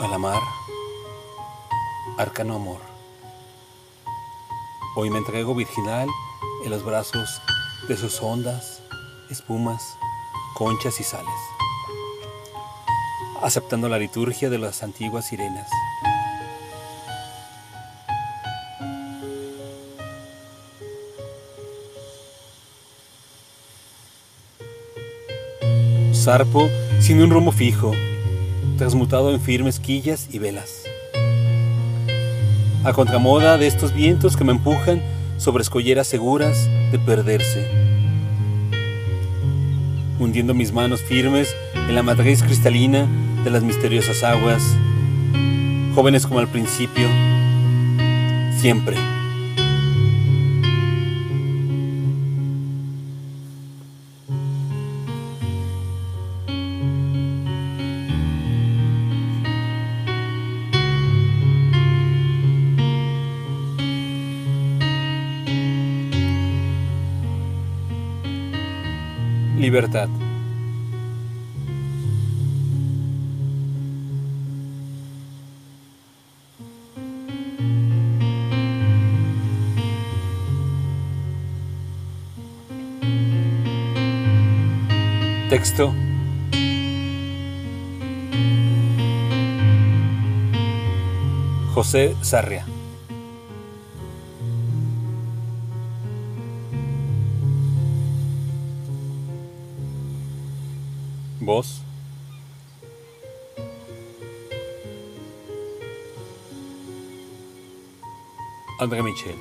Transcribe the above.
A la mar, arcano amor. Hoy me entrego virginal en los brazos de sus ondas, espumas, conchas y sales, aceptando la liturgia de las antiguas sirenas. Zarpo sin un rumbo fijo, transmutado en firmes quillas y velas. A contramoda de estos vientos que me empujan sobre escolleras seguras de perderse. Hundiendo mis manos firmes en la matriz cristalina de las misteriosas aguas, jóvenes como al principio, siempre. Libertad. Texto. José Sarria. Voz. André Michel.